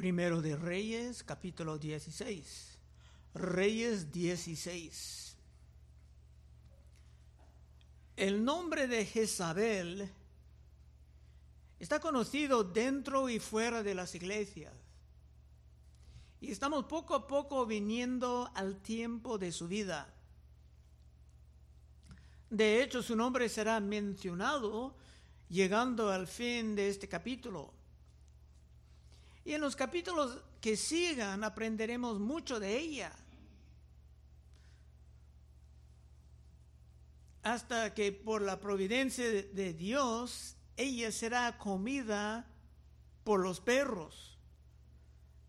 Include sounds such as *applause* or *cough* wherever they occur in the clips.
Primero de Reyes, capítulo 16. Reyes 16. El nombre de Jezabel está conocido dentro y fuera de las iglesias. Y estamos poco a poco viniendo al tiempo de su vida. De hecho, su nombre será mencionado llegando al fin de este capítulo. Y en los capítulos que sigan aprenderemos mucho de ella. Hasta que por la providencia de Dios, ella será comida por los perros.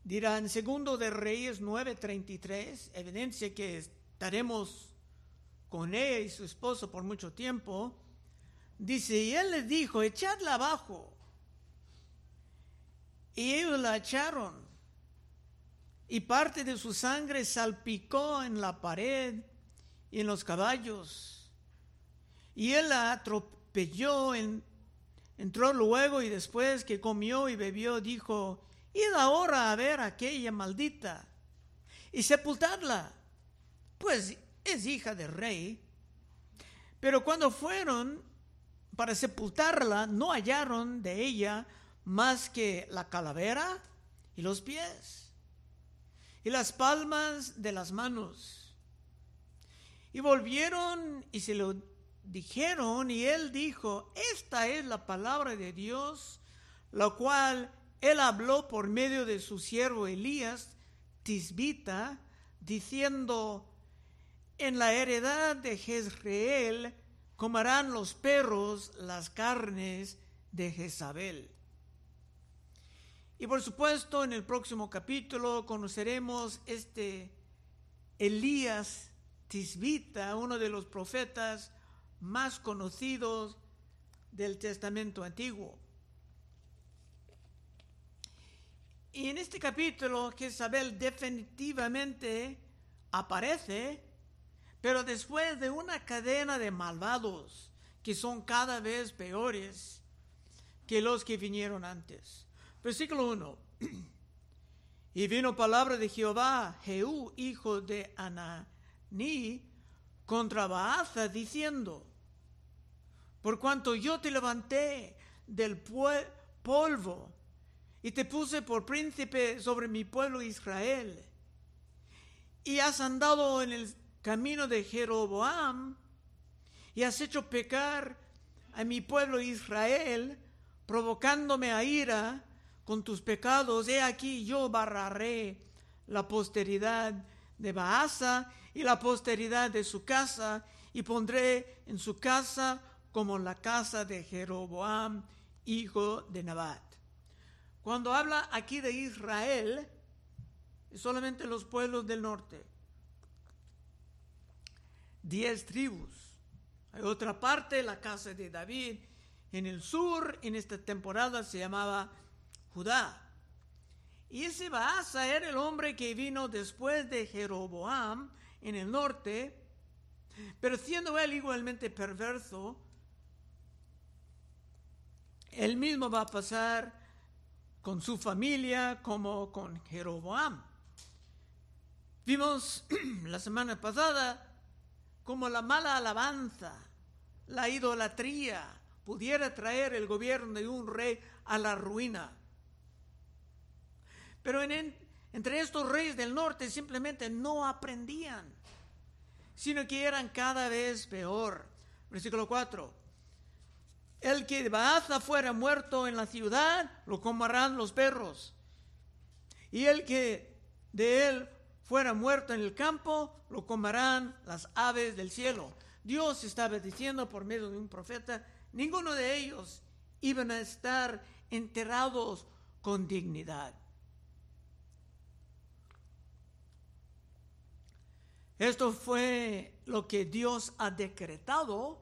Dirá en segundo de Reyes 9:33, evidencia que estaremos con ella y su esposo por mucho tiempo. Dice, y él le dijo, echadla abajo. Y ellos la echaron. Y parte de su sangre salpicó en la pared y en los caballos. Y él la atropelló, en, entró luego y después que comió y bebió, dijo, id ahora a ver a aquella maldita y sepultadla, pues es hija del rey. Pero cuando fueron para sepultarla, no hallaron de ella más que la calavera y los pies y las palmas de las manos. Y volvieron y se lo dijeron y él dijo, esta es la palabra de Dios, la cual él habló por medio de su siervo Elías, Tisbita, diciendo, en la heredad de Jezreel comerán los perros las carnes de Jezabel. Y por supuesto, en el próximo capítulo conoceremos este Elías Tisbita, uno de los profetas más conocidos del Testamento Antiguo. Y en este capítulo Jezabel definitivamente aparece, pero después de una cadena de malvados que son cada vez peores que los que vinieron antes. Versículo 1. *clears throat* Y vino palabra de Jehová, Jehú, hijo de Ananí, contra Baaza, diciendo, por cuanto yo te levanté del polvo y te puse por príncipe sobre mi pueblo Israel, y has andado en el camino de Jeroboam, y has hecho pecar a mi pueblo Israel, provocándome a ira, con tus pecados, he aquí yo barraré la posteridad de Baasa y la posteridad de su casa, y pondré en su casa como la casa de Jeroboam, hijo de Nabat. Cuando habla aquí de Israel, solamente los pueblos del norte. Diez tribus. Hay otra parte, la casa de David. En el sur, en esta temporada se llamaba Judá. Y ese Baasa era el hombre que vino después de Jeroboam en el norte, pero siendo él igualmente perverso, él mismo va a pasar con su familia como con Jeroboam. Vimos *clears throat* la semana pasada como la mala alabanza, la idolatría pudiera traer el gobierno de un rey a la ruina. Pero entre estos reyes del norte simplemente no aprendían, sino que eran cada vez peor. Versículo 4. El que de Baaza fuera muerto en la ciudad, lo comerán los perros. Y el que de él fuera muerto en el campo, lo comerán las aves del cielo. Dios estaba diciendo por medio de un profeta, ninguno de ellos iban a estar enterrados con dignidad. Esto fue lo que Dios ha decretado.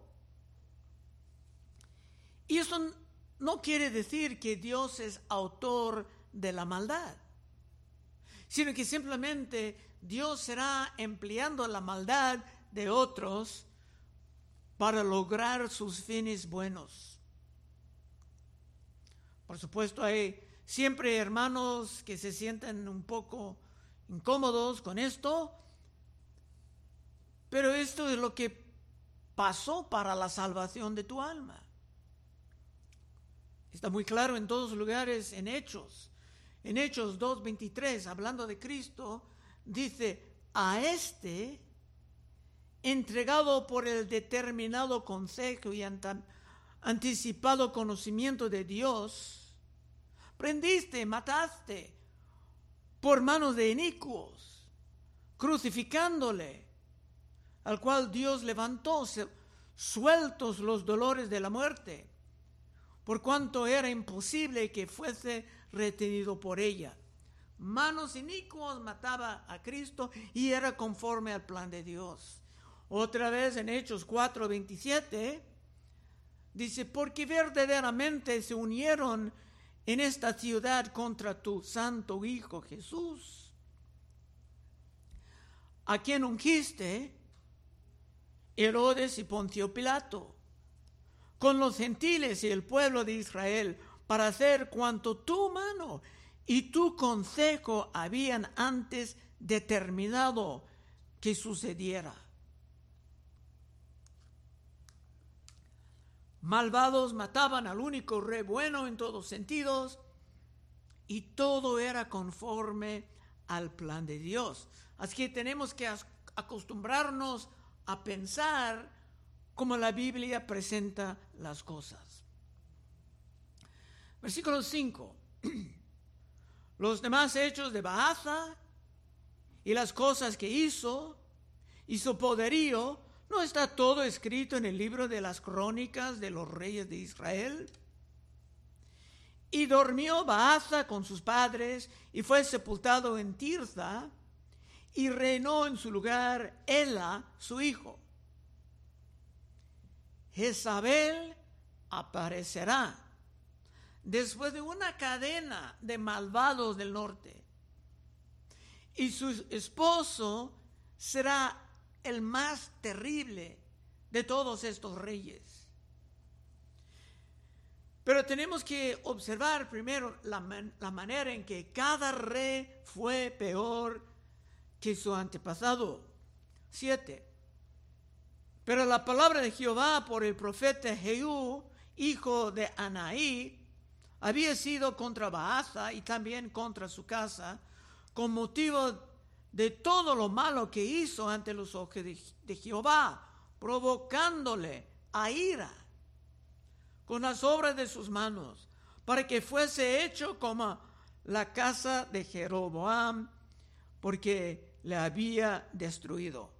Y eso no quiere decir que Dios es autor de la maldad, sino que simplemente Dios será empleando la maldad de otros para lograr sus fines buenos. Por supuesto, hay siempre hermanos que se sienten un poco incómodos con esto, pero esto es lo que pasó para la salvación de tu alma. Está muy claro en todos lugares en Hechos. En Hechos 2.23, hablando de Cristo, dice, a este, entregado por el determinado consejo y anticipado conocimiento de Dios, prendiste, mataste por manos de inicuos, crucificándole, al cual Dios levantó, sueltos los dolores de la muerte, por cuanto era imposible que fuese retenido por ella. Manos inicuos mataba a Cristo y era conforme al plan de Dios. Otra vez en Hechos 4:27 dice, porque verdaderamente se unieron en esta ciudad contra tu santo Hijo Jesús, a quien ungiste Herodes y Poncio Pilato, con los gentiles y el pueblo de Israel, para hacer cuanto tu mano y tu consejo habían antes determinado que sucediera. Malvados mataban al único rey bueno en todos sentidos y todo era conforme al plan de Dios. Así que tenemos que acostumbrarnos a pensar como la Biblia presenta las cosas. Versículo 5. *clears throat* Los demás hechos de Baaza y las cosas que hizo y su poderío ¿No está todo escrito en el libro de las crónicas de los reyes de Israel? Y durmió Baasa con sus padres y fue sepultado en Tirza y reinó en su lugar Ela, su hijo. Jezabel aparecerá después de una cadena de malvados del norte y su esposo será el más terrible de todos estos reyes. Pero tenemos que observar primero la, manera en que cada rey fue peor que su antepasado. Siete. Pero la palabra de Jehová por el profeta Jehú, hijo de Anaí, había sido contra Baasa y también contra su casa, con motivo de todo lo malo que hizo ante los ojos de, Jehová, provocándole a ira con las obras de sus manos, para que fuese hecho como la casa de Jeroboam, porque le había destruido.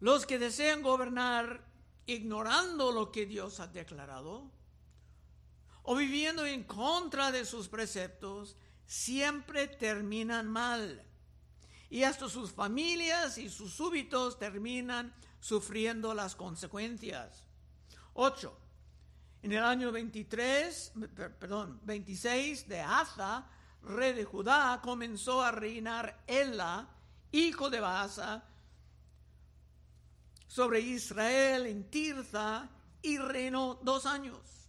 Los que desean gobernar ignorando lo que Dios ha declarado, o viviendo en contra de sus preceptos, siempre terminan mal. Y hasta sus familias y sus súbitos terminan sufriendo las consecuencias. 8. En el año 23, perdón, 26 de Asa, rey de Judá, comenzó a reinar Ela, hijo de Baasa, sobre Israel en Tirza y reinó dos años.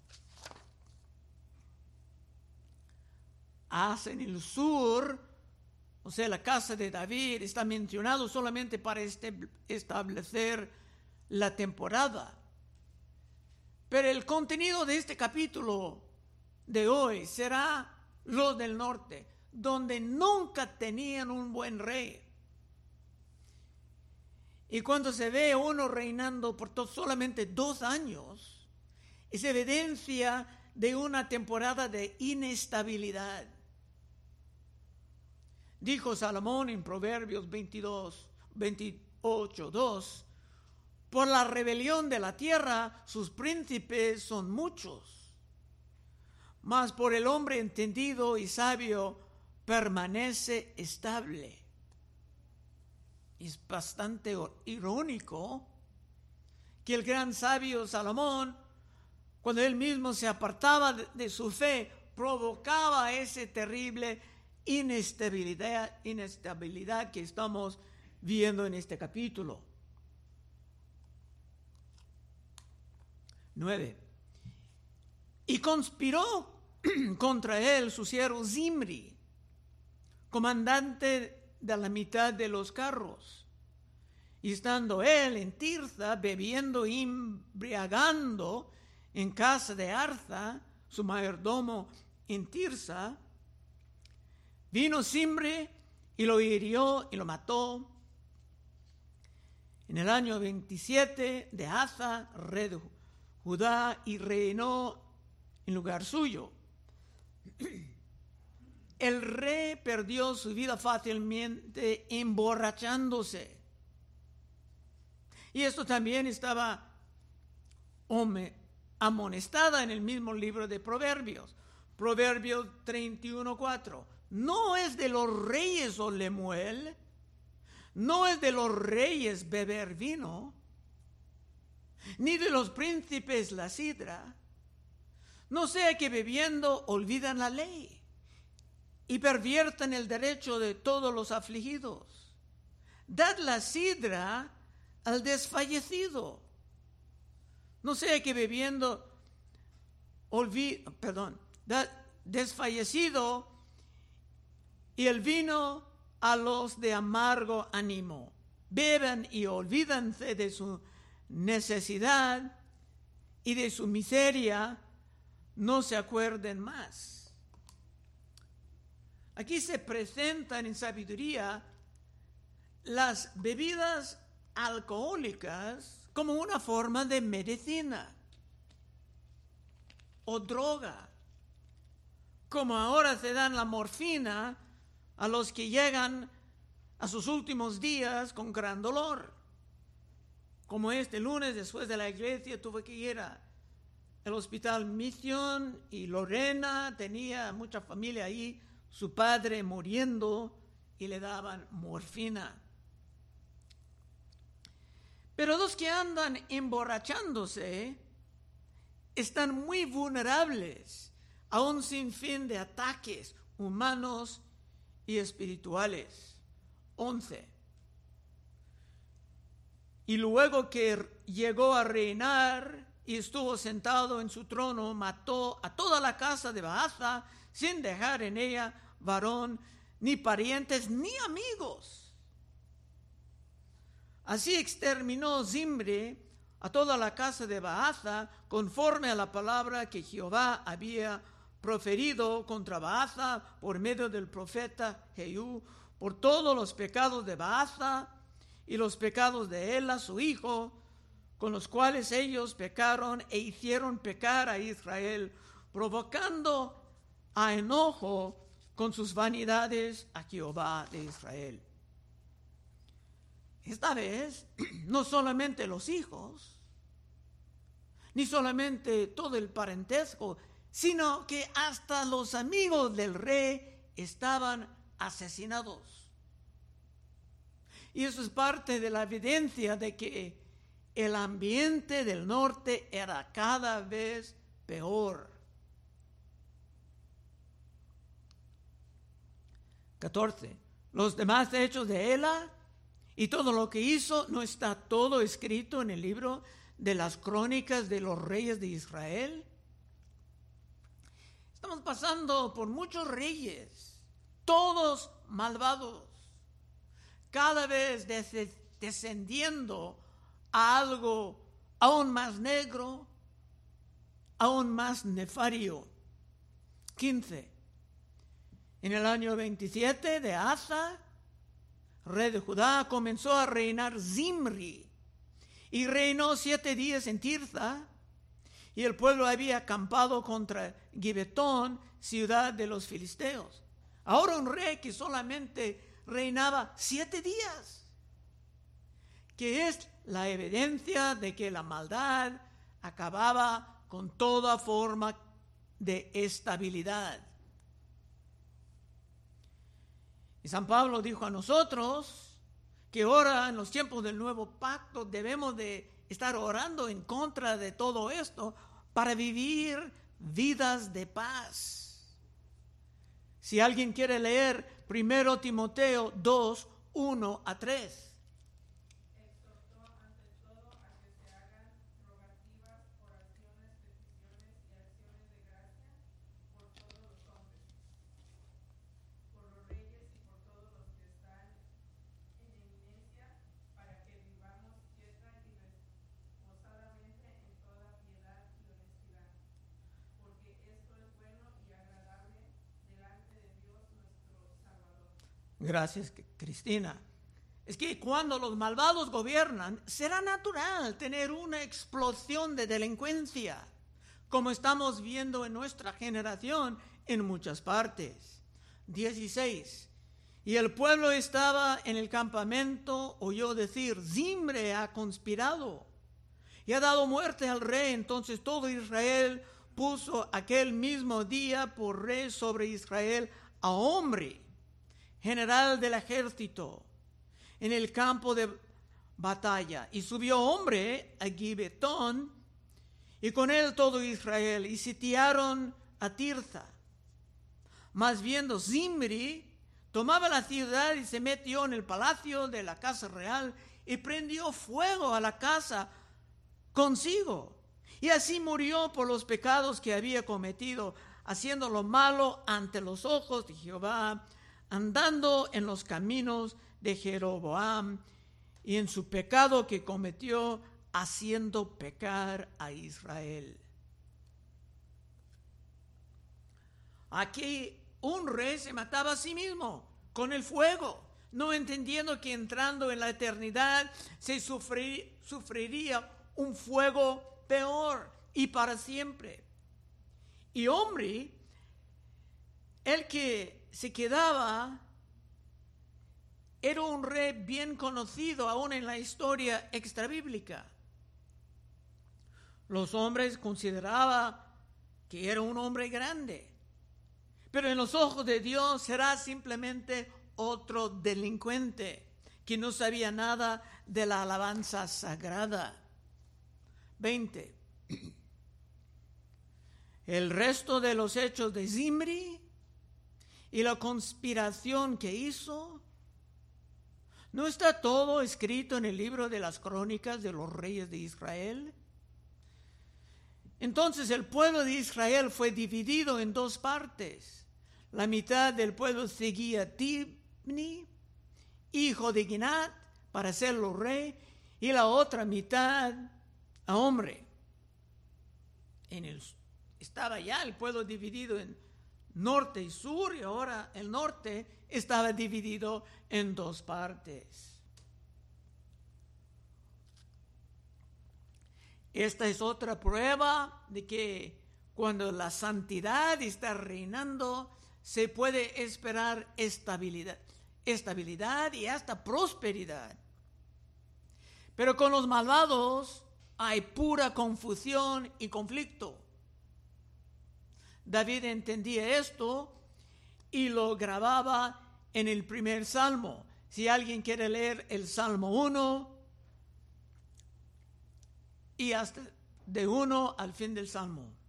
hacen en el sur, o sea, la casa de David, está mencionado solamente para este, establecer la temporada. Pero el contenido de este capítulo de hoy será los del norte, donde nunca tenían un buen rey. Y cuando se ve uno reinando por solamente dos años, es evidencia de una temporada de inestabilidad. Dijo Salomón en Proverbios 22, 28, 2, por la rebelión de la tierra sus príncipes son muchos, mas por el hombre entendido y sabio permanece estable. Es bastante irónico que el gran sabio Salomón, cuando él mismo se apartaba de su fe, provocaba ese terrible inestabilidad, inestabilidad que estamos viendo en este capítulo. 9. Y conspiró *clears throat* contra él su siervo Zimri, comandante de la mitad de los carros. Y estando él en Tirza, bebiendo y embriagando en casa de Arza, su mayordomo en Tirza, vino Zimri y lo hirió y lo mató. En el año 27 de Asa, rey de Judá, y reinó en lugar suyo. El rey perdió su vida fácilmente emborrachándose. Y esto también estaba amonestada en el mismo libro de Proverbios. Proverbios 31.4. No es de los reyes o Lemuel, no es de los reyes beber vino, ni de los príncipes la sidra, no sea que bebiendo olvidan la ley y perviertan el derecho de todos los afligidos. Dad la sidra al desfallecido. No sea que bebiendo olvid, perdón, dad desfallecido y el vino a los de amargo ánimo. Beban y olvídense de su necesidad y de su miseria no se acuerden más. Aquí se presentan en sabiduría las bebidas alcohólicas como una forma de medicina o droga, como ahora se dan la morfina a los que llegan a sus últimos días con gran dolor. Como este lunes después de la iglesia tuve que ir a el hospital Misión y Lorena tenía mucha familia ahí, su padre muriendo y le daban morfina. Pero los que andan emborrachándose están muy vulnerables a un sinfín de ataques humanos y espirituales. 11. Y luego que llegó a reinar, y estuvo sentado en su trono, mató a toda la casa de Baasa, sin dejar en ella varón, ni parientes, ni amigos. Así exterminó Zimri a toda la casa de Baasa, conforme a la palabra que Jehová había proferido contra Baasa por medio del profeta Jehú, por todos los pecados de Baasa y los pecados de Ela, su hijo, con los cuales ellos pecaron e hicieron pecar a Israel, provocando a enojo con sus vanidades a Jehová de Israel. Esta vez, *clears throat* no solamente los hijos, ni solamente todo el parentesco, sino que hasta los amigos del rey estaban asesinados. Y eso es parte de la evidencia de que el ambiente del norte era cada vez peor. 14. Los demás hechos de Ela y todo lo que hizo no está todo escrito en el libro de las crónicas de los reyes de Israel. Estamos pasando por muchos reyes, todos malvados, cada vez descendiendo a algo aún más negro, aún más nefario. 15. En el año 27 de Asa, rey de Judá, comenzó a reinar Zimri y reinó siete días en Tirza y el pueblo había acampado contra Gibetón, ciudad de los filisteos. Ahora un rey que solamente reinaba siete días, que es la evidencia de que la maldad acababa con toda forma de estabilidad. Y San Pablo dijo a nosotros que ahora en los tiempos del nuevo pacto debemos de estar orando en contra de todo esto para vivir vidas de paz. Si alguien quiere leer primero Timoteo 2, 1 a 3. Gracias, Cristina. Es que cuando los malvados gobiernan, será natural tener una explosión de delincuencia, como estamos viendo en nuestra generación en muchas partes. 16. Y el pueblo estaba en el campamento, oyó decir, Zimbre ha conspirado y ha dado muerte al rey. Entonces todo Israel puso aquel mismo día por rey sobre Israel a hombre, general del ejército, en el campo de batalla. Y subió hombre a Gibetón, y con él todo Israel, y sitiaron a Tirza. Mas viendo Zimri, tomaba la ciudad y se metió en el palacio de la casa real y prendió fuego a la casa consigo. Y así murió por los pecados que había cometido, haciendo lo malo ante los ojos de Jehová, andando en los caminos de Jeroboam y en su pecado que cometió, haciendo pecar a Israel. Aquí un rey se mataba a sí mismo con el fuego, no entendiendo que entrando en la eternidad se sufriría un fuego peor y para siempre. Y hombre, el que se quedaba era un rey bien conocido aún en la historia extrabíblica. Los hombres consideraban que era un hombre grande, pero en los ojos de Dios será simplemente otro delincuente que no sabía nada de la alabanza sagrada. 20. *clears throat* El resto de los hechos de Zimri y la conspiración que hizo, ¿no está todo escrito en el libro de las crónicas de los reyes de Israel? Entonces el pueblo de Israel fue dividido en dos partes. La mitad del pueblo seguía a Tibni, hijo de Ginat, para hacerlo rey, y la otra mitad a hombre. En el, estaba ya el pueblo dividido en norte y sur y ahora el norte estaba dividido en dos partes. Esta es otra prueba de que cuando la santidad está reinando, se puede esperar estabilidad, estabilidad y hasta prosperidad. Pero con los malvados hay pura confusión y conflicto. David entendía esto y lo grababa en el primer salmo. Si alguien quiere leer el Salmo 1 y hasta de 1 al fin del Salmo.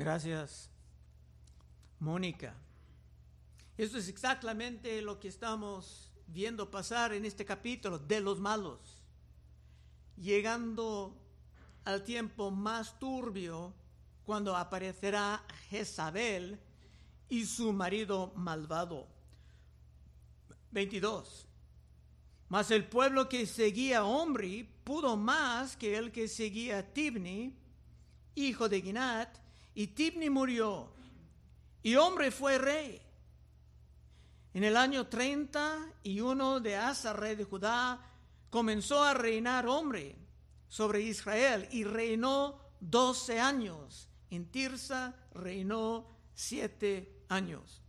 Gracias, Mónica. Esto es exactamente lo que estamos viendo pasar en este capítulo de los malos, llegando al tiempo más turbio cuando aparecerá Jezabel y su marido malvado. 22. Mas el pueblo que seguía a Omri pudo más que el que seguía a Tibni, hijo de Ginat, y Tibni murió, y hombre fue rey. En el año 31 de Asa, rey de Judá, comenzó a reinar hombre sobre Israel y reinó 12 años. En Tirsa reinó siete años.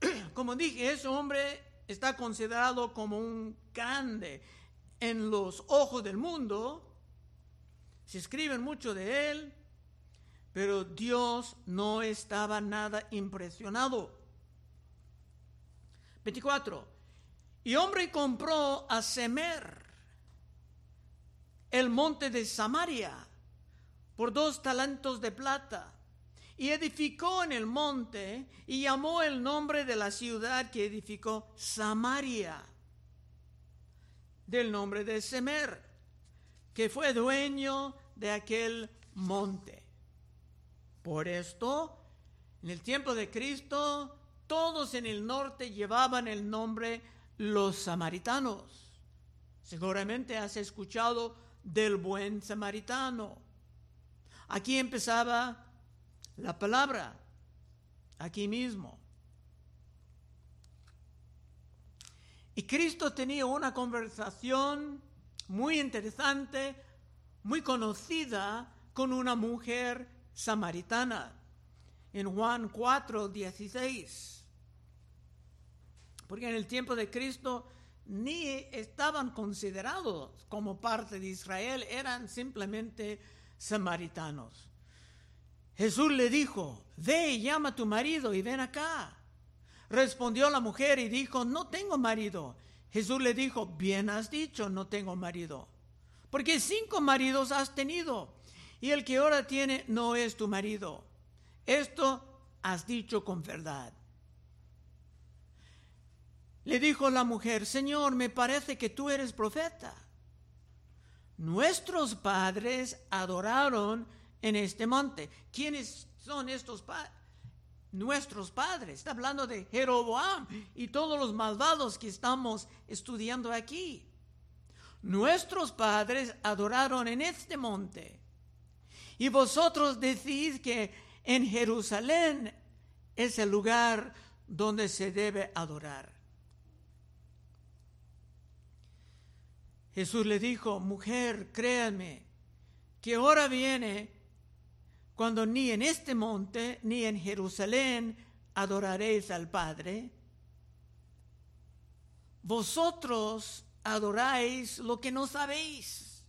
*clears throat* Como dije, ese hombre está considerado como un grande en los ojos del mundo, se escriben mucho de él, pero Dios no estaba nada impresionado. 24. Y hombre compró a Semer, el monte de Samaria, por dos talentos de plata, y edificó en el monte y llamó el nombre de la ciudad que edificó Samaria, del nombre de Semer, que fue dueño de aquel monte. Por esto, en el tiempo de Cristo, todos en el norte llevaban el nombre los samaritanos. Seguramente has escuchado del buen samaritano. Aquí empezaba la palabra, aquí mismo. Y Cristo tenía una conversación muy interesante, muy conocida con una mujer samaritana en Juan 4, 16. Porque en el tiempo de Cristo ni estaban considerados como parte de Israel, eran simplemente samaritanos. Jesús le dijo, ve y llama a tu marido y ven acá. Respondió la mujer y dijo, no tengo marido. Jesús le dijo, bien has dicho, no tengo marido. Porque cinco maridos has tenido y el que ahora tiene no es tu marido. Esto has dicho con verdad. Le dijo la mujer, Señor, me parece que tú eres profeta. Nuestros padres adoraron en este monte. ¿Quiénes son estos padres? Nuestros padres. Está hablando de Jeroboam y todos los malvados que estamos estudiando aquí. Nuestros padres adoraron en este monte. Y vosotros decís que en Jerusalén es el lugar donde se debe adorar. Jesús le dijo, mujer, créanme, que ahora viene cuando ni en este monte ni en Jerusalén adoraréis al Padre. Vosotros adoráis lo que no sabéis,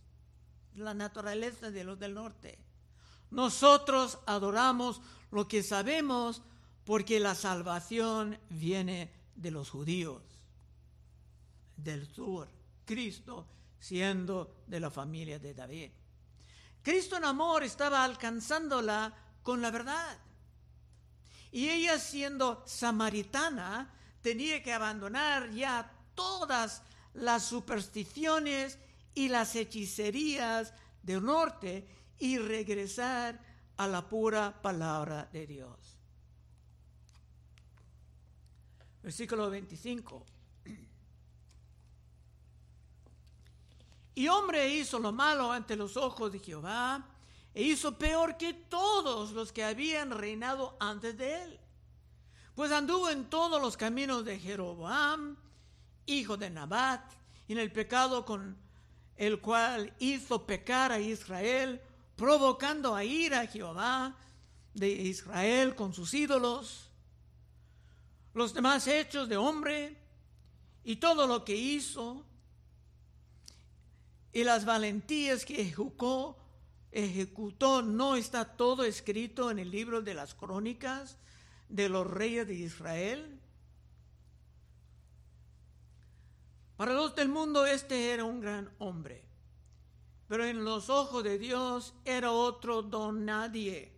la naturaleza de los del norte. Nosotros adoramos lo que sabemos porque la salvación viene de los judíos, del sur. Cristo siendo de la familia de David. Cristo en amor estaba alcanzándola con la verdad. Y ella siendo samaritana tenía que abandonar ya todas las supersticiones y las hechicerías del norte y regresar a la pura palabra de Dios. Versículo 25. Y hombre hizo lo malo ante los ojos de Jehová, e hizo peor que todos los que habían reinado antes de él. Pues anduvo en todos los caminos de Jeroboam, hijo de Nabat, y en el pecado con el cual hizo pecar a Israel, provocando a ir a Jehová de Israel con sus ídolos. Los demás hechos de hombre y todo lo que hizo, y las valentías que ejecutó, ejecutó no está todo escrito en el libro de las crónicas de los reyes de Israel. Para los del mundo este era un gran hombre, pero en los ojos de Dios era otro don nadie.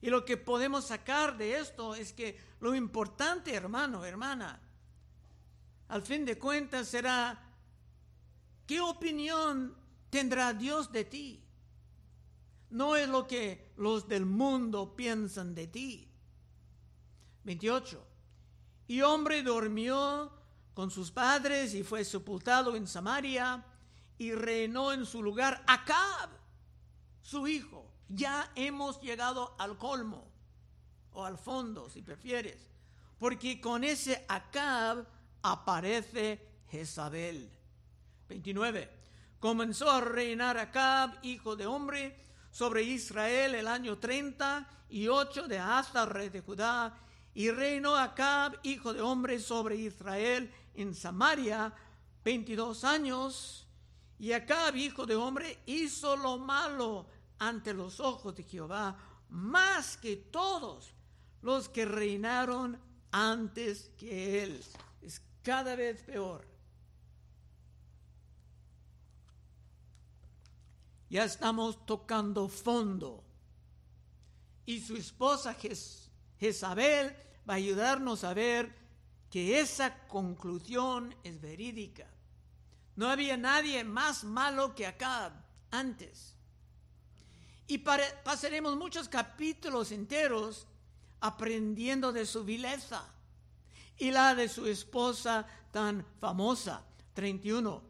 Y lo que podemos sacar de esto es que lo importante, hermano, hermana, al fin de cuentas será ¿Qué opinión tendrá Dios de ti? No es lo que los del mundo piensan de ti. 28. Y hombre durmió con sus padres y fue sepultado en Samaria y reinó en su lugar Acab, su hijo. Ya hemos llegado al colmo o al fondo, si prefieres, porque con ese Acab aparece Jezabel. 29. Comenzó a reinar Acab, hijo de hombre, sobre Israel el año 38 de Asa, rey de Judá, y reinó Acab, hijo de hombre, sobre Israel en Samaria 22 años, y Acab, hijo de hombre, hizo lo malo ante los ojos de Jehová, más que todos los que reinaron antes que él. Es cada vez peor. Ya estamos tocando fondo. Y su esposa Jezabel va a ayudarnos a ver que esa conclusión es verídica. No había nadie más malo que Acab antes. Y pasaremos muchos capítulos enteros aprendiendo de su vileza y la de su esposa tan famosa, 31.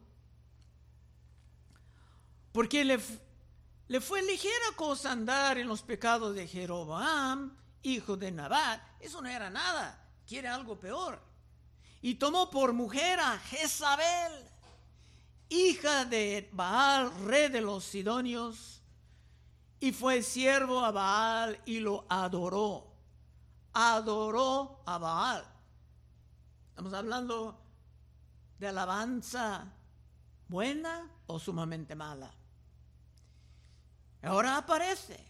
Porque le, le fue ligera cosa andar en los pecados de Jeroboam, hijo de Nabat. Eso no era nada, quiere algo peor. Y tomó por mujer a Jezabel, hija de Baal, rey de los Sidonios, y fue siervo a Baal y lo adoró adoró a Baal. Estamos hablando de alabanza buena o sumamente mala. Ahora aparece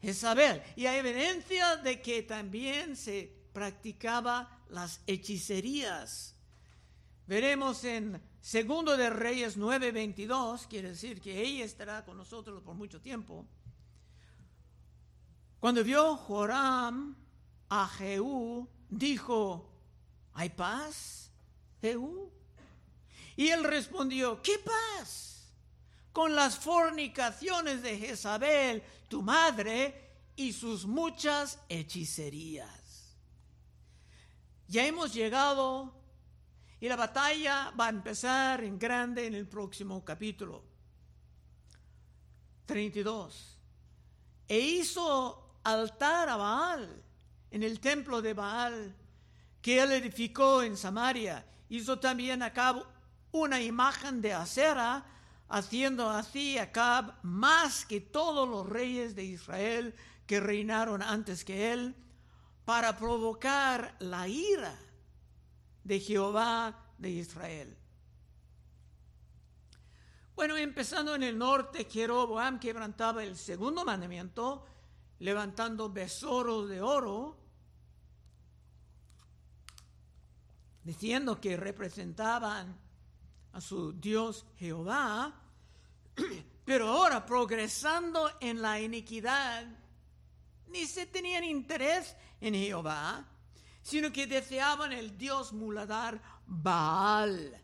Jezabel y hay evidencia de que también se practicaba las hechicerías. Veremos en Segundo de Reyes 9:22, quiere decir que ella estará con nosotros por mucho tiempo. Cuando vio Joram a Jehú, dijo, ¿hay paz, Jehú? Y él respondió, ¿qué paz? Con las fornicaciones de Jezabel, tu madre, y sus muchas hechicerías. Ya hemos llegado y la batalla va a empezar en grande en el próximo capítulo. 32. E hizo altar a Baal en el templo de Baal que él edificó en Samaria. Hizo también Acab una imagen de acera, haciendo así Acab más que todos los reyes de Israel que reinaron antes que él, para provocar la ira de Jehová de Israel. Bueno, empezando en el norte, Jeroboam quebrantaba el segundo mandamiento, levantando besoros de oro, diciendo que representaban a su Dios Jehová, *clears throat* pero ahora progresando en la iniquidad, ni se tenían interés en Jehová, sino que deseaban el Dios muladar Baal,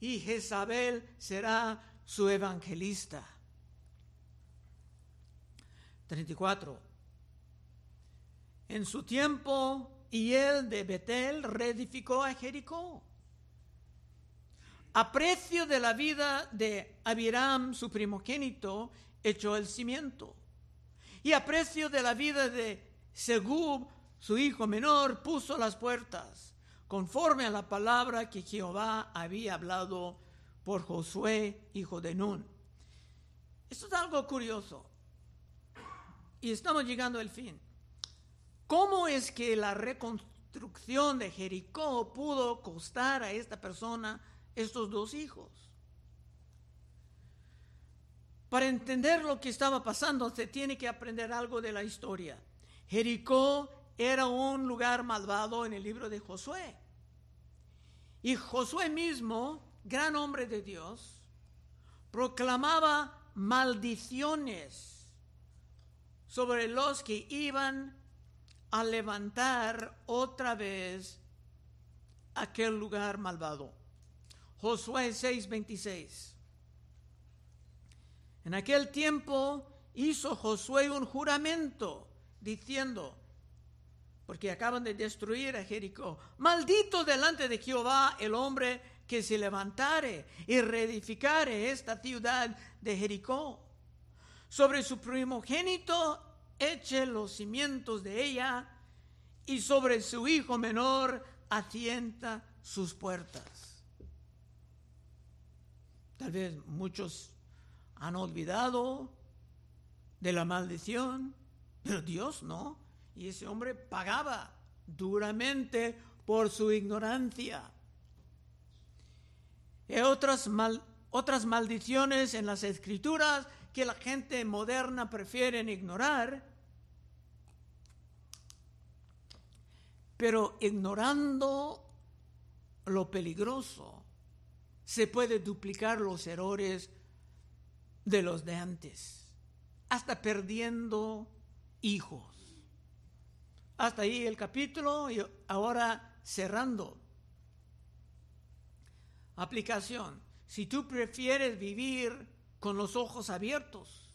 y Jezabel será su evangelista. 34. En su tiempo, él de Betel reedificó a Jericó. A precio de la vida de Abiram, su primogénito, echó el cimiento. Y a precio de la vida de Segub, su hijo menor, puso las puertas, conforme a la palabra que Jehová había hablado por Josué, hijo de Nun. Esto es algo curioso. Y estamos llegando al fin. ¿Cómo es que la reconstrucción de Jericó pudo costar a esta persona estos dos hijos? Para entender lo que estaba pasando se tiene que aprender algo de la historia. Jericó era un lugar malvado en el libro de Josué. Y Josué mismo, gran hombre de Dios, proclamaba maldiciones sobre los que iban a levantar otra vez aquel lugar malvado. Josué 6:26. En aquel tiempo hizo Josué un juramento diciendo, porque acaban de destruir a Jericó, maldito delante de Jehová el hombre que se levantare y reedificare esta ciudad de Jericó. Sobre su primogénito eche los cimientos de ella y sobre su hijo menor asienta sus puertas. Tal vez muchos han olvidado de la maldición, pero Dios no. Y ese hombre pagaba duramente por su ignorancia. Hay otras, mal, otras maldiciones en las escrituras que la gente moderna prefiere ignorar. Pero ignorando lo peligroso, se puede duplicar los errores de los de antes, hasta perdiendo hijos. Hasta ahí el capítulo y ahora cerrando. Aplicación. Si tú prefieres vivir con los ojos abiertos,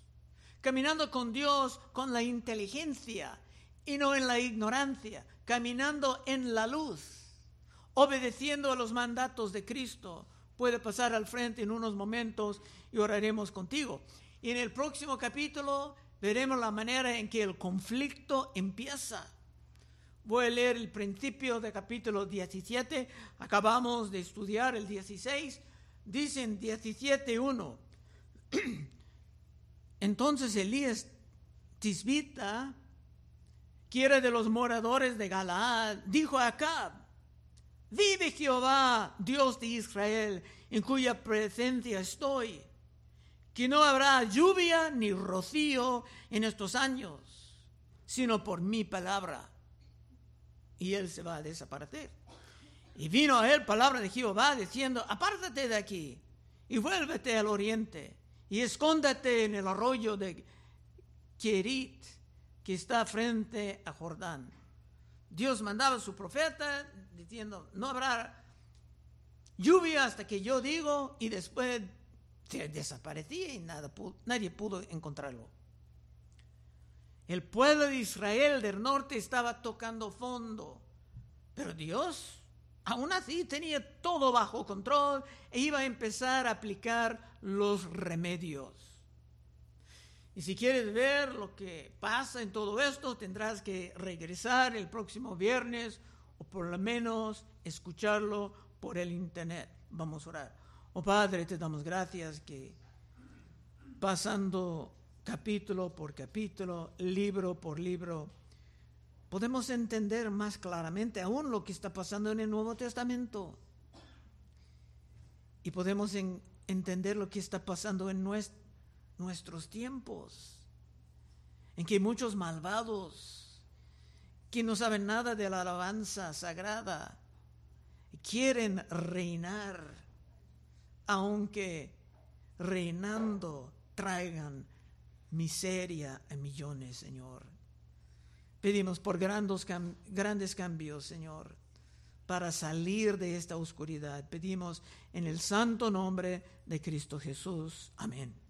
caminando con Dios con la inteligencia y no en la ignorancia, caminando en la luz, obedeciendo a los mandatos de Cristo, puede pasar al frente en unos momentos y oraremos contigo. Y en el próximo capítulo veremos la manera en que el conflicto empieza. Voy a leer el principio del capítulo 17. Acabamos de estudiar el 16. Dicen 17.1. *clears throat* Entonces Elías Tisbita, que era de los moradores de Galaad, dijo a Acab, Vive Jehová, Dios de Israel, en cuya presencia estoy, que no habrá lluvia ni rocío en estos años, sino por mi palabra. Y él se va a desaparecer. Y vino a él palabra de Jehová diciendo, apártate de aquí y vuélvete al oriente y escóndete en el arroyo de Kerit que está frente a Jordán. Dios mandaba a su profeta diciendo, no habrá lluvia hasta que yo digo y después se desaparecía y nada, nadie pudo encontrarlo. El pueblo de Israel del norte estaba tocando fondo, pero Dios aún así tenía todo bajo control e iba a empezar a aplicar los remedios. Y si quieres ver lo que pasa en todo esto, tendrás que regresar el próximo viernes o por lo menos escucharlo por el internet. Vamos a orar. Oh Padre, te damos gracias que pasando capítulo por capítulo, libro por libro, podemos entender más claramente aún lo que está pasando en el Nuevo Testamento. Y podemos entender lo que está pasando en nuestros tiempos, en que muchos malvados que no saben nada de la alabanza sagrada, quieren reinar, aunque reinando traigan miseria a millones, Señor. Pedimos por grandes, grandes cambios, Señor, para salir de esta oscuridad. Pedimos en el santo nombre de Cristo Jesús. Amén.